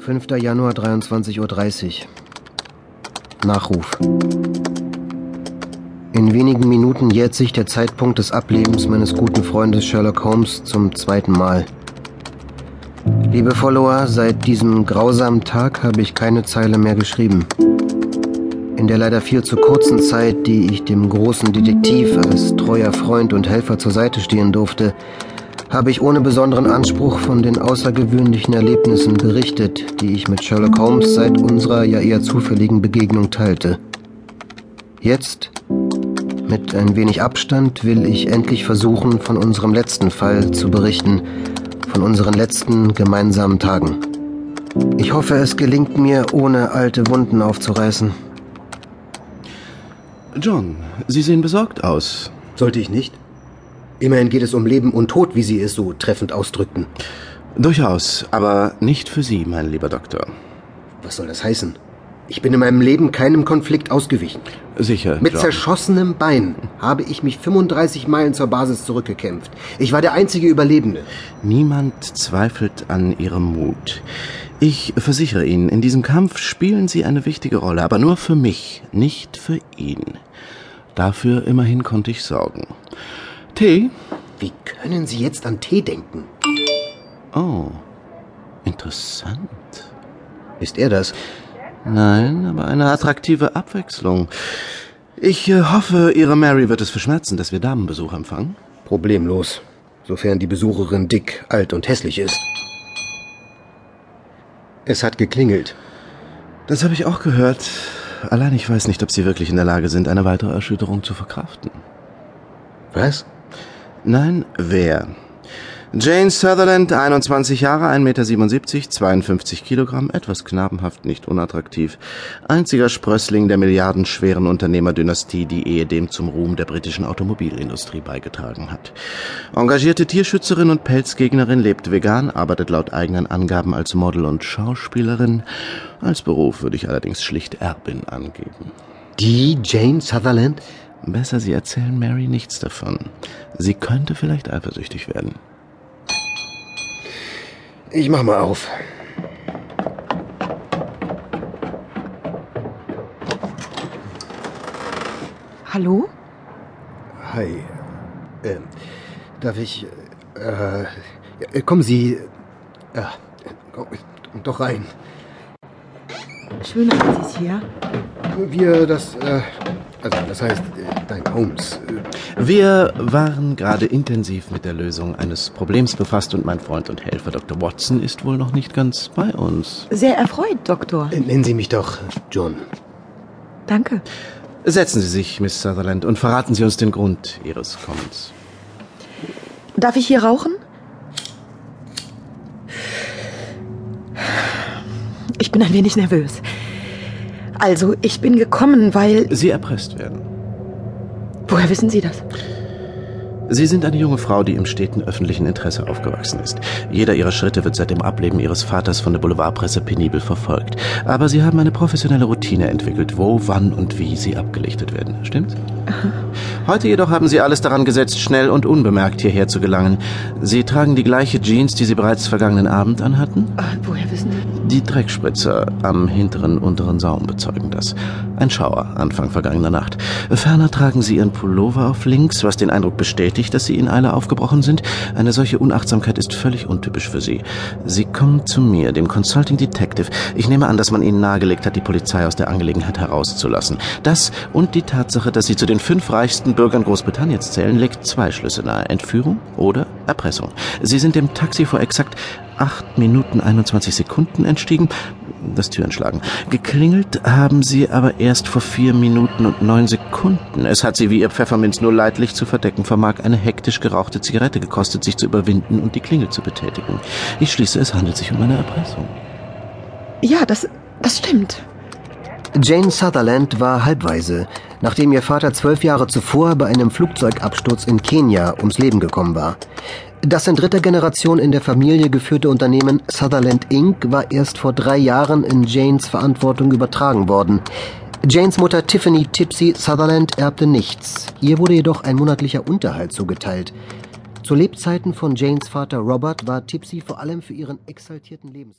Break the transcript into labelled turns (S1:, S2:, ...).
S1: 5. Januar 23.30 Uhr. Nachruf. In wenigen Minuten jährt sich der Zeitpunkt des Ablebens meines guten Freundes Sherlock Holmes zum zweiten Mal. Liebe Follower, seit diesem grausamen Tag habe ich keine Zeile mehr geschrieben. In der leider viel zu kurzen Zeit, die ich dem großen Detektiv als treuer Freund und Helfer zur Seite stehen durfte, habe ich ohne besonderen Anspruch von den außergewöhnlichen Erlebnissen berichtet, die ich mit Sherlock Holmes seit unserer ja eher zufälligen Begegnung teilte. Jetzt, mit ein wenig Abstand, will ich endlich versuchen, von unserem letzten Fall zu berichten, von unseren letzten gemeinsamen Tagen. Ich hoffe, es gelingt mir, ohne alte Wunden aufzureißen.
S2: John, Sie sehen besorgt aus.
S1: Sollte ich nicht? Immerhin geht es um Leben und Tod, wie Sie es so treffend ausdrückten.
S2: Durchaus, aber nicht für Sie, mein lieber Doktor.
S1: Was soll das heißen? Ich bin in meinem Leben keinem Konflikt ausgewichen.
S2: Sicher.
S1: Mit
S2: John.
S1: zerschossenem Bein habe ich mich 35 Meilen zur Basis zurückgekämpft. Ich war der einzige Überlebende.
S2: Niemand zweifelt an Ihrem Mut. Ich versichere Ihnen, in diesem Kampf spielen Sie eine wichtige Rolle, aber nur für mich, nicht für ihn. Dafür immerhin konnte ich sorgen. Tee?
S1: Wie können Sie jetzt an Tee denken?
S2: Oh, interessant.
S1: Ist er das?
S2: Nein, aber eine attraktive Abwechslung. Ich äh, hoffe, Ihre Mary wird es verschmerzen, dass wir Damenbesuch empfangen.
S1: Problemlos, sofern die Besucherin dick, alt und hässlich ist. Es hat geklingelt.
S2: Das habe ich auch gehört. Allein ich weiß nicht, ob Sie wirklich in der Lage sind, eine weitere Erschütterung zu verkraften.
S1: Was?
S2: Nein, wer? Jane Sutherland, 21 Jahre, 1,77 Meter, 52 Kilogramm, etwas knabenhaft, nicht unattraktiv. Einziger Sprössling der milliardenschweren Unternehmerdynastie, die ehedem zum Ruhm der britischen Automobilindustrie beigetragen hat. Engagierte Tierschützerin und Pelzgegnerin, lebt vegan, arbeitet laut eigenen Angaben als Model und Schauspielerin. Als Beruf würde ich allerdings schlicht Erbin angeben.
S1: Die Jane Sutherland?
S2: Besser, Sie erzählen Mary nichts davon. Sie könnte vielleicht eifersüchtig werden.
S1: Ich mach mal auf.
S3: Hallo?
S1: Hi. Ähm, darf ich. Äh, kommen Sie. Äh, doch rein.
S3: Schön haben Sie es hier.
S1: Wir, das. Äh, also, das heißt, äh, dein Holmes. Äh,
S2: Wir waren gerade intensiv mit der Lösung eines Problems befasst und mein Freund und Helfer Dr. Watson ist wohl noch nicht ganz bei uns.
S3: Sehr erfreut, Doktor.
S1: nennen Sie mich doch John.
S3: Danke.
S2: Setzen Sie sich, Miss Sutherland, und verraten Sie uns den Grund Ihres Kommens.
S3: Darf ich hier rauchen? Ich bin ein wenig nervös. Also, ich bin gekommen, weil...
S2: Sie erpresst werden.
S3: Woher wissen Sie das?
S2: Sie sind eine junge Frau, die im steten öffentlichen Interesse aufgewachsen ist. Jeder ihrer Schritte wird seit dem Ableben ihres Vaters von der Boulevardpresse penibel verfolgt. Aber sie haben eine professionelle Routine entwickelt, wo, wann und wie sie abgelichtet werden. Stimmt's? Heute jedoch haben sie alles daran gesetzt, schnell und unbemerkt hierher zu gelangen. Sie tragen die gleiche Jeans, die sie bereits vergangenen Abend anhatten?
S3: Ah, woher wissen Sie?
S2: Die Dreckspritzer am hinteren unteren Saum bezeugen das. Ein Schauer Anfang vergangener Nacht. Ferner tragen sie ihren Pullover auf links, was den Eindruck bestätigt, dass sie in Eile aufgebrochen sind. Eine solche Unachtsamkeit ist völlig untypisch für sie. Sie kommen zu mir, dem Consulting Detective. Ich nehme an, dass man ihnen nahegelegt hat, die Polizei aus der Angelegenheit herauszulassen. Das und die Tatsache, dass sie zu den fünf reichsten Bürgern Großbritanniens zählen, legt zwei Schlüsse nahe. Entführung oder Erpressung. Sie sind dem Taxi vor exakt 8 Minuten 21 Sekunden entstiegen, das Türenschlagen. Geklingelt haben sie aber erst vor 4 Minuten und 9 Sekunden. Es hat sie, wie ihr Pfefferminz nur leidlich zu verdecken vermag, eine hektisch gerauchte Zigarette gekostet, sich zu überwinden und die Klingel zu betätigen. Ich schließe, es handelt sich um eine Erpressung.
S3: Ja, das, das stimmt.
S1: Jane Sutherland war halbweise, nachdem ihr Vater zwölf Jahre zuvor bei einem Flugzeugabsturz in Kenia ums Leben gekommen war. Das in dritter Generation in der Familie geführte Unternehmen Sutherland Inc. war erst vor drei Jahren in Janes Verantwortung übertragen worden. Janes Mutter Tiffany Tipsy Sutherland erbte nichts. Ihr wurde jedoch ein monatlicher Unterhalt zugeteilt. Zu Lebzeiten von Janes Vater Robert war Tipsy vor allem für ihren exaltierten Lebens